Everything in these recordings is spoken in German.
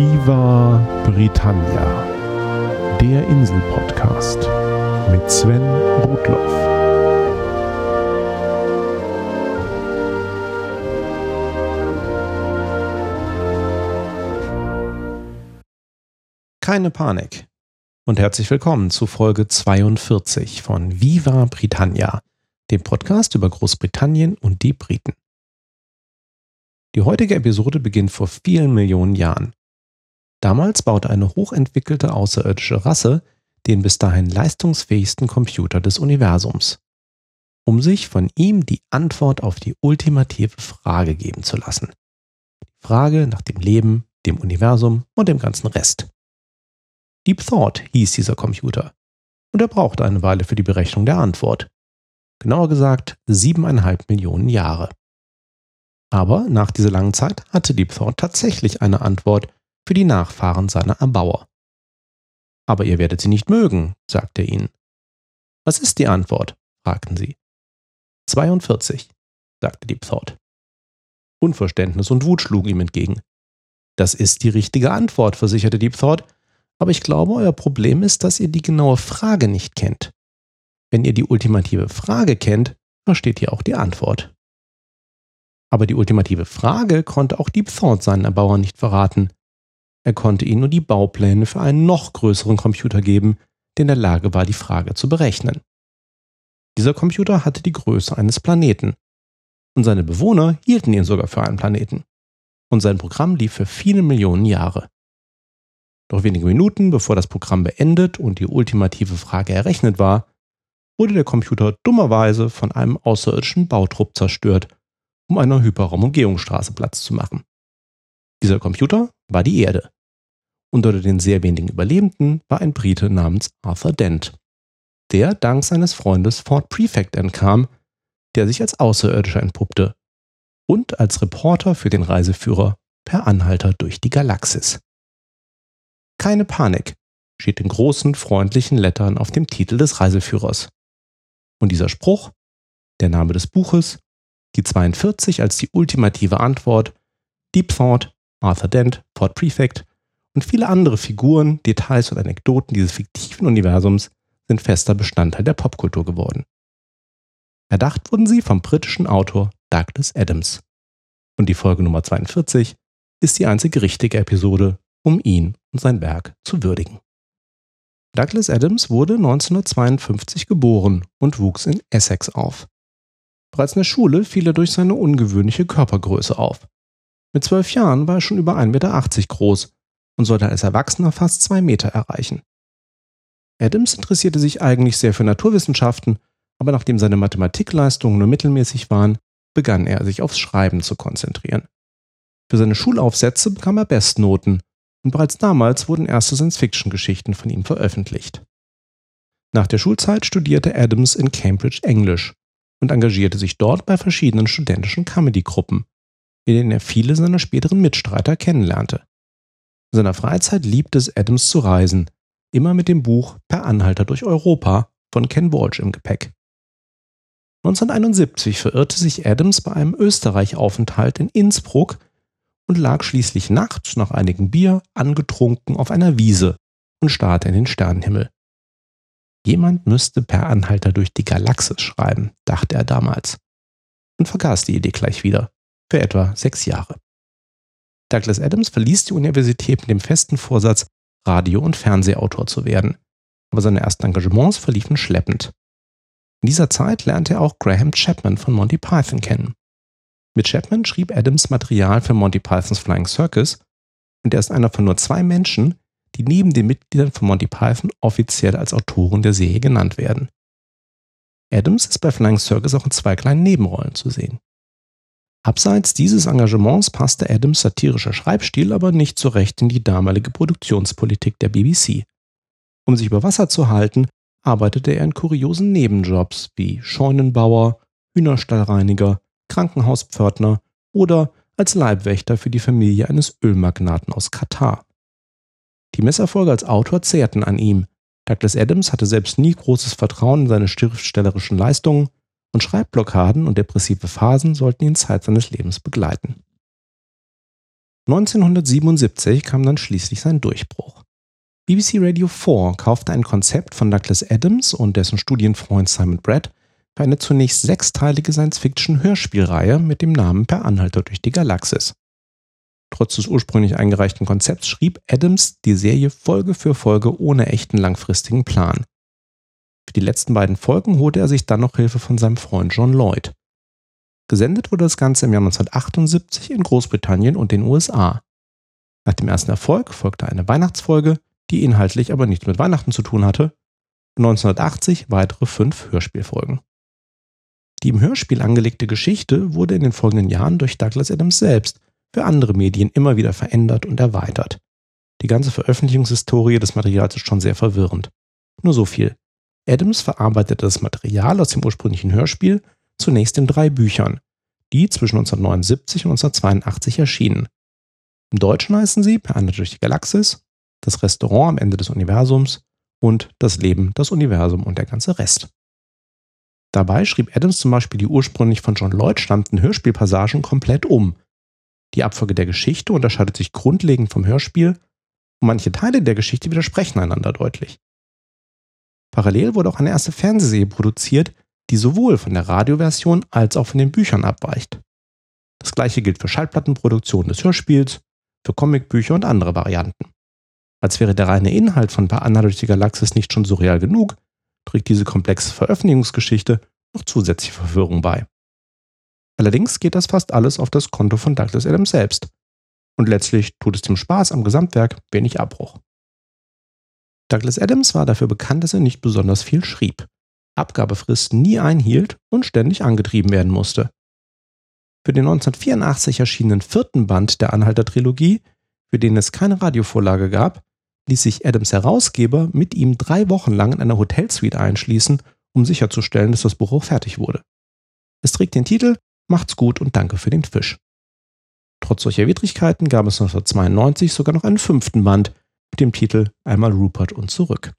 Viva Britannia, der Insel-Podcast mit Sven Rudloff. Keine Panik und herzlich willkommen zu Folge 42 von Viva Britannia, dem Podcast über Großbritannien und die Briten. Die heutige Episode beginnt vor vielen Millionen Jahren. Damals baute eine hochentwickelte außerirdische Rasse den bis dahin leistungsfähigsten Computer des Universums, um sich von ihm die Antwort auf die ultimative Frage geben zu lassen. Die Frage nach dem Leben, dem Universum und dem ganzen Rest. Deep Thought hieß dieser Computer. Und er brauchte eine Weile für die Berechnung der Antwort. Genauer gesagt siebeneinhalb Millionen Jahre. Aber nach dieser langen Zeit hatte Deep Thought tatsächlich eine Antwort für die Nachfahren seiner Erbauer. Aber ihr werdet sie nicht mögen, sagte er ihnen. Was ist die Antwort? fragten sie. 42, sagte Deep Thought. Unverständnis und Wut schlugen ihm entgegen. Das ist die richtige Antwort, versicherte Deep Thought, aber ich glaube, euer Problem ist, dass ihr die genaue Frage nicht kennt. Wenn ihr die ultimative Frage kennt, versteht ihr auch die Antwort. Aber die ultimative Frage konnte auch Deep Thought seinen Erbauern nicht verraten. Er konnte ihnen nur die Baupläne für einen noch größeren Computer geben, der in der Lage war, die Frage zu berechnen. Dieser Computer hatte die Größe eines Planeten. Und seine Bewohner hielten ihn sogar für einen Planeten. Und sein Programm lief für viele Millionen Jahre. Doch wenige Minuten bevor das Programm beendet und die ultimative Frage errechnet war, wurde der Computer dummerweise von einem außerirdischen Bautrupp zerstört um einer Hyperraumumgehungsstraße Platz zu machen. Dieser Computer war die Erde. Und unter den sehr wenigen Überlebenden war ein Brite namens Arthur Dent, der dank seines Freundes Ford Prefect entkam, der sich als Außerirdischer entpuppte und als Reporter für den Reiseführer per Anhalter durch die Galaxis. Keine Panik steht in großen, freundlichen Lettern auf dem Titel des Reiseführers. Und dieser Spruch, der Name des Buches die 42 als die ultimative Antwort, Deep Thought, Arthur Dent, Ford Prefect und viele andere Figuren, Details und Anekdoten dieses fiktiven Universums sind fester Bestandteil der Popkultur geworden. Erdacht wurden sie vom britischen Autor Douglas Adams. Und die Folge Nummer 42 ist die einzige richtige Episode, um ihn und sein Werk zu würdigen. Douglas Adams wurde 1952 geboren und wuchs in Essex auf. Bereits in der Schule fiel er durch seine ungewöhnliche Körpergröße auf. Mit zwölf Jahren war er schon über 1,80 Meter groß und sollte als Erwachsener fast zwei Meter erreichen. Adams interessierte sich eigentlich sehr für Naturwissenschaften, aber nachdem seine Mathematikleistungen nur mittelmäßig waren, begann er sich aufs Schreiben zu konzentrieren. Für seine Schulaufsätze bekam er Bestnoten und bereits damals wurden erste Science-Fiction-Geschichten von ihm veröffentlicht. Nach der Schulzeit studierte Adams in Cambridge Englisch und engagierte sich dort bei verschiedenen studentischen Comedy-Gruppen, in denen er viele seiner späteren Mitstreiter kennenlernte. In seiner Freizeit liebte es Adams zu reisen, immer mit dem Buch Per Anhalter durch Europa von Ken Walsh im Gepäck. 1971 verirrte sich Adams bei einem Österreich-Aufenthalt in Innsbruck und lag schließlich nachts nach einigem Bier angetrunken auf einer Wiese und starrte in den Sternenhimmel. Jemand müsste per Anhalter durch die Galaxis schreiben, dachte er damals. Und vergaß die Idee gleich wieder. Für etwa sechs Jahre. Douglas Adams verließ die Universität mit dem festen Vorsatz, Radio- und Fernsehautor zu werden. Aber seine ersten Engagements verliefen schleppend. In dieser Zeit lernte er auch Graham Chapman von Monty Python kennen. Mit Chapman schrieb Adams Material für Monty Pythons Flying Circus und er ist einer von nur zwei Menschen, die neben den Mitgliedern von Monty Python offiziell als Autoren der Serie genannt werden. Adams ist bei Flying Circus auch in zwei kleinen Nebenrollen zu sehen. Abseits dieses Engagements passte Adams satirischer Schreibstil aber nicht so recht in die damalige Produktionspolitik der BBC. Um sich über Wasser zu halten, arbeitete er in kuriosen Nebenjobs wie Scheunenbauer, Hühnerstallreiniger, Krankenhauspförtner oder als Leibwächter für die Familie eines Ölmagnaten aus Katar. Die Misserfolge als Autor zehrten an ihm. Douglas Adams hatte selbst nie großes Vertrauen in seine schriftstellerischen Leistungen und Schreibblockaden und depressive Phasen sollten ihn Zeit seines Lebens begleiten. 1977 kam dann schließlich sein Durchbruch. BBC Radio 4 kaufte ein Konzept von Douglas Adams und dessen Studienfreund Simon Brett für eine zunächst sechsteilige Science-Fiction-Hörspielreihe mit dem Namen Per Anhalter durch die Galaxis. Trotz des ursprünglich eingereichten Konzepts schrieb Adams die Serie Folge für Folge ohne echten langfristigen Plan. Für die letzten beiden Folgen holte er sich dann noch Hilfe von seinem Freund John Lloyd. Gesendet wurde das Ganze im Jahr 1978 in Großbritannien und den USA. Nach dem ersten Erfolg folgte eine Weihnachtsfolge, die inhaltlich aber nichts mit Weihnachten zu tun hatte, und 1980 weitere fünf Hörspielfolgen. Die im Hörspiel angelegte Geschichte wurde in den folgenden Jahren durch Douglas Adams selbst für andere Medien immer wieder verändert und erweitert. Die ganze Veröffentlichungshistorie des Materials ist schon sehr verwirrend. Nur so viel. Adams verarbeitete das Material aus dem ursprünglichen Hörspiel zunächst in drei Büchern, die zwischen 1979 und 1982 erschienen. Im Deutschen heißen sie Per Ande durch die Galaxis, Das Restaurant am Ende des Universums und Das Leben, das Universum und der ganze Rest. Dabei schrieb Adams zum Beispiel die ursprünglich von John Lloyd stammenden Hörspielpassagen komplett um. Die Abfolge der Geschichte unterscheidet sich grundlegend vom Hörspiel und manche Teile der Geschichte widersprechen einander deutlich. Parallel wurde auch eine erste Fernsehserie produziert, die sowohl von der Radioversion als auch von den Büchern abweicht. Das gleiche gilt für Schallplattenproduktionen des Hörspiels, für Comicbücher und andere Varianten. Als wäre der reine Inhalt von Anna durch die Galaxis nicht schon surreal genug, trägt diese komplexe Veröffentlichungsgeschichte noch zusätzliche Verwirrung bei. Allerdings geht das fast alles auf das Konto von Douglas Adams selbst. Und letztlich tut es dem Spaß am Gesamtwerk wenig Abbruch. Douglas Adams war dafür bekannt, dass er nicht besonders viel schrieb, Abgabefristen nie einhielt und ständig angetrieben werden musste. Für den 1984 erschienenen vierten Band der Anhalter-Trilogie, für den es keine Radiovorlage gab, ließ sich Adams Herausgeber mit ihm drei Wochen lang in einer Hotelsuite einschließen, um sicherzustellen, dass das Buch auch fertig wurde. Es trägt den Titel Macht's gut und danke für den Fisch. Trotz solcher Widrigkeiten gab es 1992 sogar noch einen fünften Band mit dem Titel Einmal Rupert und zurück.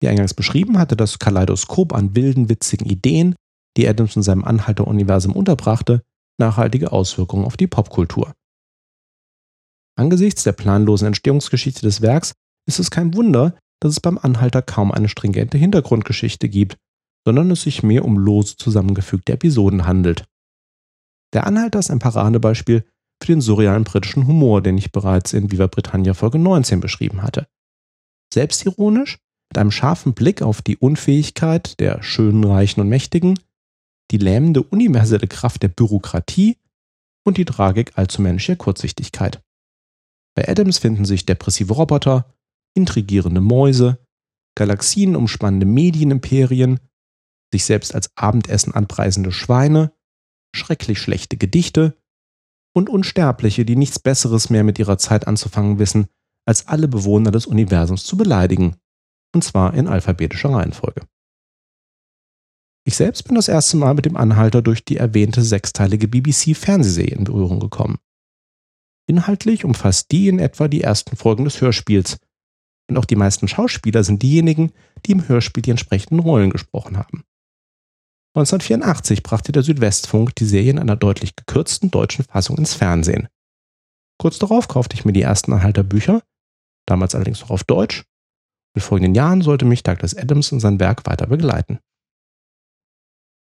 Wie eingangs beschrieben, hatte das Kaleidoskop an wilden, witzigen Ideen, die Adams in seinem Anhalter-Universum unterbrachte, nachhaltige Auswirkungen auf die Popkultur. Angesichts der planlosen Entstehungsgeschichte des Werks ist es kein Wunder, dass es beim Anhalter kaum eine stringente Hintergrundgeschichte gibt, sondern es sich mehr um lose zusammengefügte Episoden handelt. Der Anhalter ist ein Paradebeispiel für den surrealen britischen Humor, den ich bereits in Viva Britannia Folge 19 beschrieben hatte. Selbstironisch, mit einem scharfen Blick auf die Unfähigkeit der schönen, reichen und Mächtigen, die lähmende universelle Kraft der Bürokratie und die Tragik allzu menschlicher Kurzsichtigkeit. Bei Adams finden sich depressive Roboter, intrigierende Mäuse, Galaxien umspannende Medienimperien, sich selbst als Abendessen anpreisende Schweine, schrecklich schlechte Gedichte und Unsterbliche, die nichts Besseres mehr mit ihrer Zeit anzufangen wissen, als alle Bewohner des Universums zu beleidigen, und zwar in alphabetischer Reihenfolge. Ich selbst bin das erste Mal mit dem Anhalter durch die erwähnte sechsteilige BBC-Fernsehserie in Berührung gekommen. Inhaltlich umfasst die in etwa die ersten Folgen des Hörspiels. Und auch die meisten Schauspieler sind diejenigen, die im Hörspiel die entsprechenden Rollen gesprochen haben. 1984 brachte der Südwestfunk die Serie in einer deutlich gekürzten deutschen Fassung ins Fernsehen. Kurz darauf kaufte ich mir die ersten Anhalterbücher, damals allerdings noch auf Deutsch. In folgenden Jahren sollte mich Douglas Adams und sein Werk weiter begleiten.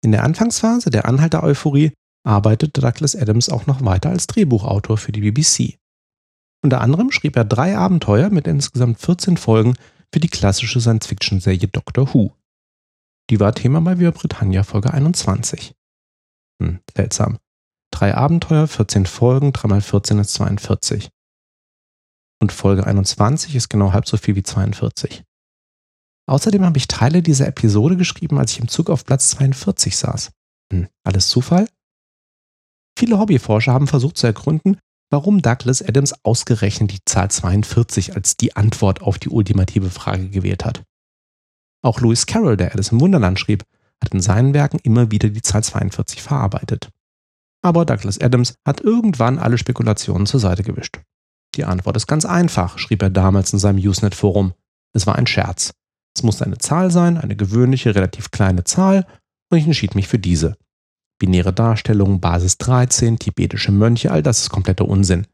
In der Anfangsphase der Anhalter-Euphorie arbeitete Douglas Adams auch noch weiter als Drehbuchautor für die BBC. Unter anderem schrieb er drei Abenteuer mit insgesamt 14 Folgen für die klassische Science-Fiction-Serie Doctor Who. Die war Thema bei Via Britannia Folge 21. Hm, seltsam. Drei Abenteuer, 14 Folgen, 3 mal 14 ist 42. Und Folge 21 ist genau halb so viel wie 42. Außerdem habe ich Teile dieser Episode geschrieben, als ich im Zug auf Platz 42 saß. Hm, alles Zufall? Viele Hobbyforscher haben versucht zu ergründen, warum Douglas Adams ausgerechnet die Zahl 42 als die Antwort auf die ultimative Frage gewählt hat. Auch Lewis Carroll, der Alice im Wunderland schrieb, hat in seinen Werken immer wieder die Zahl 42 verarbeitet. Aber Douglas Adams hat irgendwann alle Spekulationen zur Seite gewischt. Die Antwort ist ganz einfach, schrieb er damals in seinem Usenet-Forum. Es war ein Scherz. Es musste eine Zahl sein, eine gewöhnliche, relativ kleine Zahl, und ich entschied mich für diese. Binäre Darstellungen, Basis 13, tibetische Mönche, all das ist kompletter Unsinn.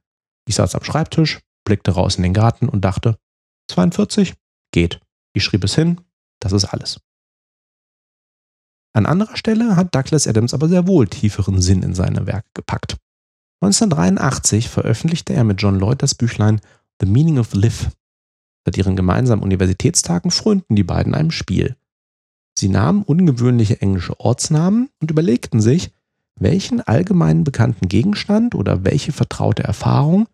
Ich saß am Schreibtisch, blickte raus in den Garten und dachte, 42? Geht. Ich schrieb es hin, das ist alles. An anderer Stelle hat Douglas Adams aber sehr wohl tieferen Sinn in seine Werke gepackt. 1983 veröffentlichte er mit John Lloyd das Büchlein The Meaning of Live. Seit ihren gemeinsamen Universitätstagen frönten die beiden einem Spiel. Sie nahmen ungewöhnliche englische Ortsnamen und überlegten sich, welchen allgemeinen bekannten Gegenstand oder welche vertraute Erfahrung,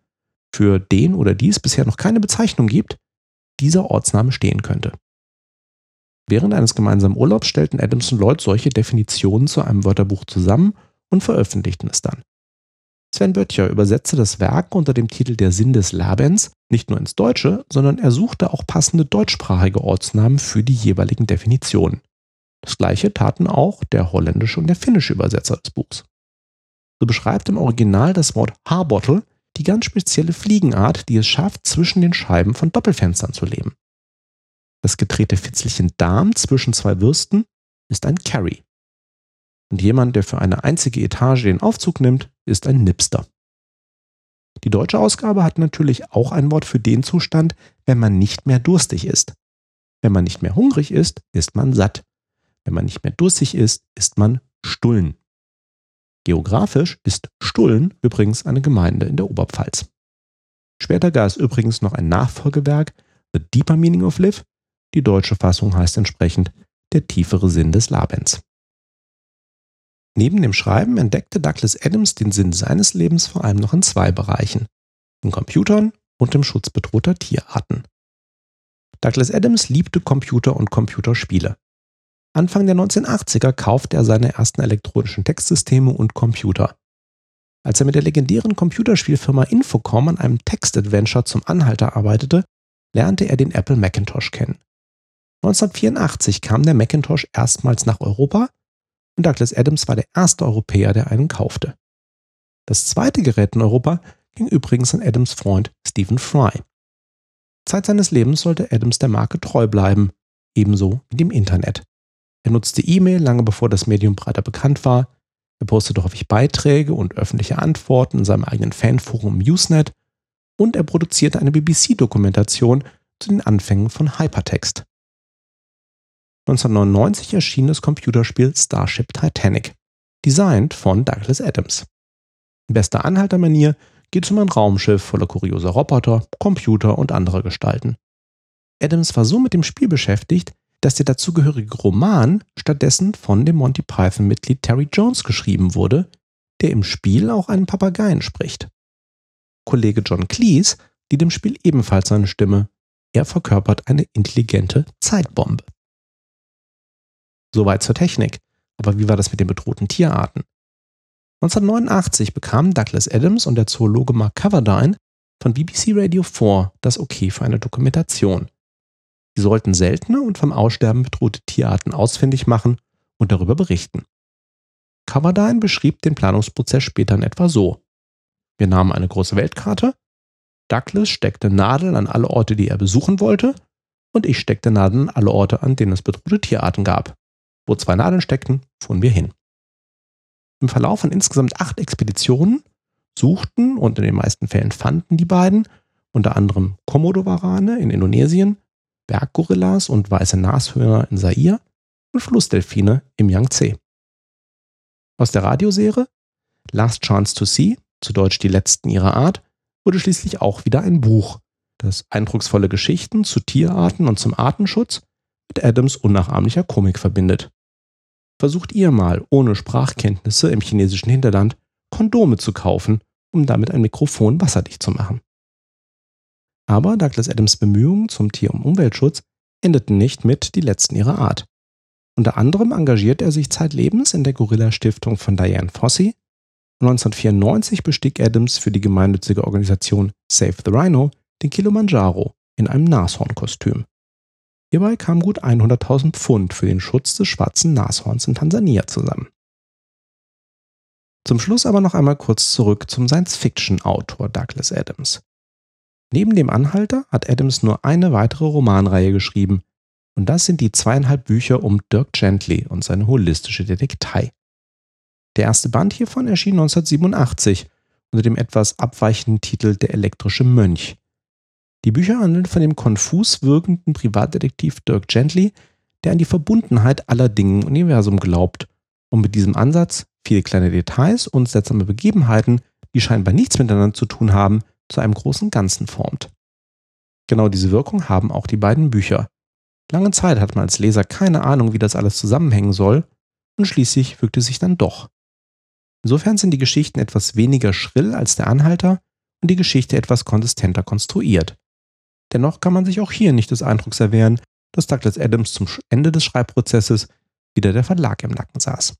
für den oder die es bisher noch keine Bezeichnung gibt, dieser Ortsname stehen könnte. Während eines gemeinsamen Urlaubs stellten Adams und Lloyd solche Definitionen zu einem Wörterbuch zusammen und veröffentlichten es dann. Sven Böttcher übersetzte das Werk unter dem Titel Der Sinn des Labens nicht nur ins Deutsche, sondern er suchte auch passende deutschsprachige Ortsnamen für die jeweiligen Definitionen. Das gleiche taten auch der holländische und der finnische Übersetzer des Buchs. So beschreibt im Original das Wort Haarbottle die ganz spezielle Fliegenart, die es schafft, zwischen den Scheiben von Doppelfenstern zu leben. Das gedrehte Fitzelchen Darm zwischen zwei Würsten ist ein Carry. Und jemand, der für eine einzige Etage den Aufzug nimmt, ist ein Nipster. Die deutsche Ausgabe hat natürlich auch ein Wort für den Zustand, wenn man nicht mehr durstig ist. Wenn man nicht mehr hungrig ist, ist man satt. Wenn man nicht mehr durstig ist, ist man Stullen. Geografisch ist Stullen übrigens eine Gemeinde in der Oberpfalz. Später gab es übrigens noch ein Nachfolgewerk, The Deeper Meaning of Live. Die deutsche Fassung heißt entsprechend Der tiefere Sinn des Labens. Neben dem Schreiben entdeckte Douglas Adams den Sinn seines Lebens vor allem noch in zwei Bereichen, in Computern und dem Schutz bedrohter Tierarten. Douglas Adams liebte Computer und Computerspiele. Anfang der 1980er kaufte er seine ersten elektronischen Textsysteme und Computer. Als er mit der legendären Computerspielfirma Infocom an einem Textadventure zum Anhalter arbeitete, lernte er den Apple Macintosh kennen. 1984 kam der Macintosh erstmals nach Europa und Douglas Adams war der erste Europäer, der einen kaufte. Das zweite Gerät in Europa ging übrigens an Adams Freund Stephen Fry. Zeit seines Lebens sollte Adams der Marke treu bleiben, ebenso wie dem Internet. Er nutzte E-Mail lange bevor das Medium breiter bekannt war. Er postete häufig Beiträge und öffentliche Antworten in seinem eigenen Fanforum Usenet und er produzierte eine BBC-Dokumentation zu den Anfängen von Hypertext. 1999 erschien das Computerspiel Starship Titanic, designt von Douglas Adams. In bester Anhaltermanier geht es um ein Raumschiff voller kurioser Roboter, Computer und anderer Gestalten. Adams war so mit dem Spiel beschäftigt, dass der dazugehörige Roman stattdessen von dem Monty Python-Mitglied Terry Jones geschrieben wurde, der im Spiel auch einen Papageien spricht. Kollege John Cleese die dem Spiel ebenfalls seine Stimme. Er verkörpert eine intelligente Zeitbombe. Soweit zur Technik. Aber wie war das mit den bedrohten Tierarten? 1989 bekamen Douglas Adams und der Zoologe Mark Coverdine von BBC Radio 4 das Okay für eine Dokumentation. Sie sollten seltene und vom Aussterben bedrohte Tierarten ausfindig machen und darüber berichten. Coverdine beschrieb den Planungsprozess später in etwa so. Wir nahmen eine große Weltkarte, Douglas steckte Nadeln an alle Orte, die er besuchen wollte, und ich steckte Nadeln an alle Orte, an denen es bedrohte Tierarten gab. Wo zwei Nadeln steckten, fuhren wir hin. Im Verlauf von insgesamt acht Expeditionen suchten und in den meisten Fällen fanden die beiden unter anderem Komodowarane in Indonesien, Berggorillas und weiße Nashörner in Zaire und Flussdelfine im Yangtze. Aus der Radioserie Last Chance to See, zu Deutsch die letzten ihrer Art, wurde schließlich auch wieder ein Buch, das eindrucksvolle Geschichten zu Tierarten und zum Artenschutz mit Adams unnachahmlicher Komik verbindet. Versucht ihr mal, ohne Sprachkenntnisse im chinesischen Hinterland Kondome zu kaufen, um damit ein Mikrofon wasserdicht zu machen. Aber Douglas Adams Bemühungen zum Tier- und Umweltschutz endeten nicht mit die letzten ihrer Art. Unter anderem engagiert er sich zeitlebens in der Gorilla-Stiftung von Diane Fossey. 1994 bestieg Adams für die gemeinnützige Organisation Save the Rhino den Kilimanjaro in einem Nashornkostüm. Hierbei kamen gut 100.000 Pfund für den Schutz des schwarzen Nashorns in Tansania zusammen. Zum Schluss aber noch einmal kurz zurück zum Science-Fiction-Autor Douglas Adams. Neben dem Anhalter hat Adams nur eine weitere Romanreihe geschrieben, und das sind die zweieinhalb Bücher um Dirk Gently und seine holistische Detektei. Der erste Band hiervon erschien 1987 unter dem etwas abweichenden Titel Der elektrische Mönch. Die Bücher handeln von dem konfus wirkenden Privatdetektiv Dirk Gently, der an die Verbundenheit aller Dinge im Universum glaubt und mit diesem Ansatz viele kleine Details und seltsame Begebenheiten, die scheinbar nichts miteinander zu tun haben, zu einem großen Ganzen formt. Genau diese Wirkung haben auch die beiden Bücher. Lange Zeit hat man als Leser keine Ahnung, wie das alles zusammenhängen soll, und schließlich fügte sich dann doch. Insofern sind die Geschichten etwas weniger schrill als der Anhalter und die Geschichte etwas konsistenter konstruiert. Dennoch kann man sich auch hier nicht des Eindrucks erwehren, dass Douglas Adams zum Ende des Schreibprozesses wieder der Verlag im Nacken saß.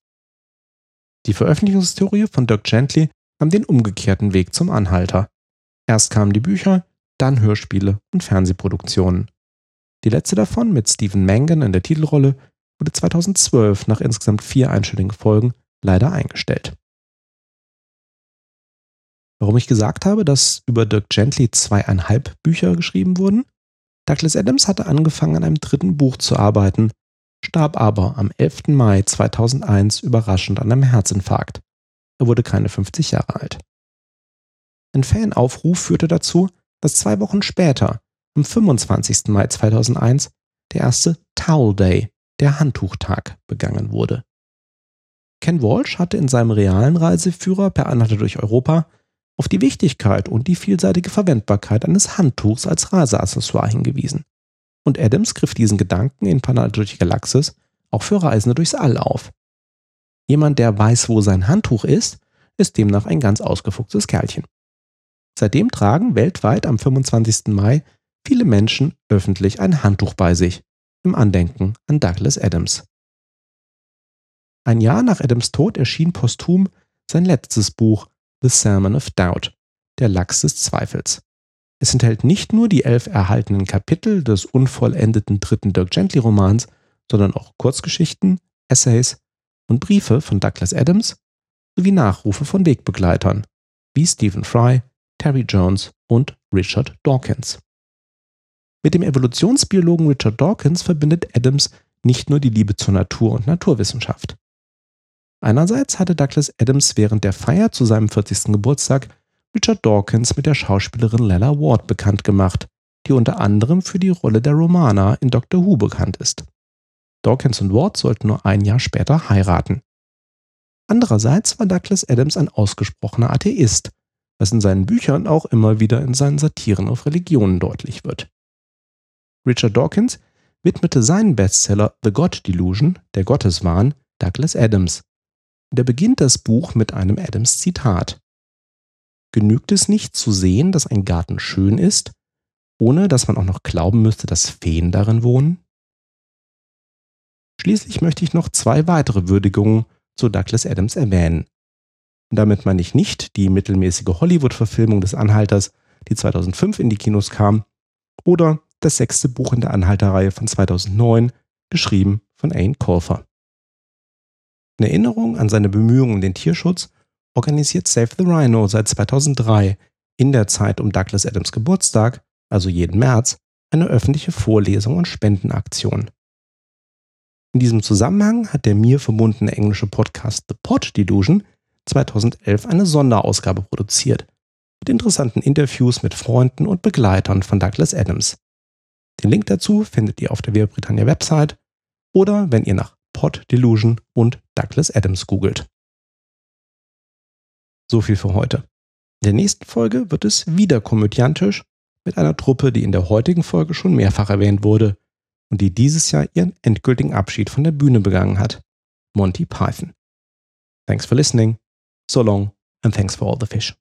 Die Veröffentlichungshistorie von Dirk Gently nahm den umgekehrten Weg zum Anhalter. Erst kamen die Bücher, dann Hörspiele und Fernsehproduktionen. Die letzte davon mit Stephen Mangan in der Titelrolle wurde 2012 nach insgesamt vier einstelligen Folgen leider eingestellt. Warum ich gesagt habe, dass über Dirk Gently zweieinhalb Bücher geschrieben wurden? Douglas Adams hatte angefangen an einem dritten Buch zu arbeiten, starb aber am 11. Mai 2001 überraschend an einem Herzinfarkt. Er wurde keine 50 Jahre alt. Ein Fanaufruf führte dazu, dass zwei Wochen später, am 25. Mai 2001, der erste Towel Day, der Handtuchtag, begangen wurde. Ken Walsh hatte in seinem realen Reiseführer per Anhalter durch Europa auf die Wichtigkeit und die vielseitige Verwendbarkeit eines Handtuchs als Reiseaccessoire hingewiesen. Und Adams griff diesen Gedanken in die Galaxis auch für Reisende durchs All auf. Jemand, der weiß, wo sein Handtuch ist, ist demnach ein ganz ausgefuchstes Kerlchen. Seitdem tragen weltweit am 25. Mai viele Menschen öffentlich ein Handtuch bei sich, im Andenken an Douglas Adams. Ein Jahr nach Adams Tod erschien posthum sein letztes Buch The Sermon of Doubt, der Lachs des Zweifels. Es enthält nicht nur die elf erhaltenen Kapitel des unvollendeten dritten Dirk Gently Romans, sondern auch Kurzgeschichten, Essays und Briefe von Douglas Adams sowie Nachrufe von Wegbegleitern wie Stephen Fry, Terry Jones und Richard Dawkins. Mit dem Evolutionsbiologen Richard Dawkins verbindet Adams nicht nur die Liebe zur Natur und Naturwissenschaft. Einerseits hatte Douglas Adams während der Feier zu seinem 40. Geburtstag Richard Dawkins mit der Schauspielerin Lella Ward bekannt gemacht, die unter anderem für die Rolle der Romana in Doctor Who bekannt ist. Dawkins und Ward sollten nur ein Jahr später heiraten. Andererseits war Douglas Adams ein ausgesprochener Atheist, was in seinen Büchern auch immer wieder in seinen Satiren auf Religionen deutlich wird. Richard Dawkins widmete seinen Bestseller The God Delusion, der Gotteswahn, Douglas Adams, er beginnt das Buch mit einem Adams-Zitat. Genügt es nicht zu sehen, dass ein Garten schön ist, ohne dass man auch noch glauben müsste, dass Feen darin wohnen? Schließlich möchte ich noch zwei weitere Würdigungen zu Douglas Adams erwähnen. Und damit meine ich nicht die mittelmäßige Hollywood-Verfilmung des Anhalters, die 2005 in die Kinos kam, oder das sechste Buch in der Anhalterreihe von 2009, geschrieben von Ain Colfer. In Erinnerung an seine Bemühungen um den Tierschutz organisiert Save the Rhino seit 2003 in der Zeit um Douglas Adams Geburtstag, also jeden März, eine öffentliche Vorlesung und Spendenaktion. In diesem Zusammenhang hat der mir verbundene englische Podcast The Pod Delusion 2011 eine Sonderausgabe produziert mit interessanten Interviews mit Freunden und Begleitern von Douglas Adams. Den Link dazu findet ihr auf der Via Website oder wenn ihr nach Pod Delusion und Douglas Adams googelt. So viel für heute. In der nächsten Folge wird es wieder komödiantisch mit einer Truppe, die in der heutigen Folge schon mehrfach erwähnt wurde und die dieses Jahr ihren endgültigen Abschied von der Bühne begangen hat. Monty Python. Thanks for listening. So long and thanks for all the fish.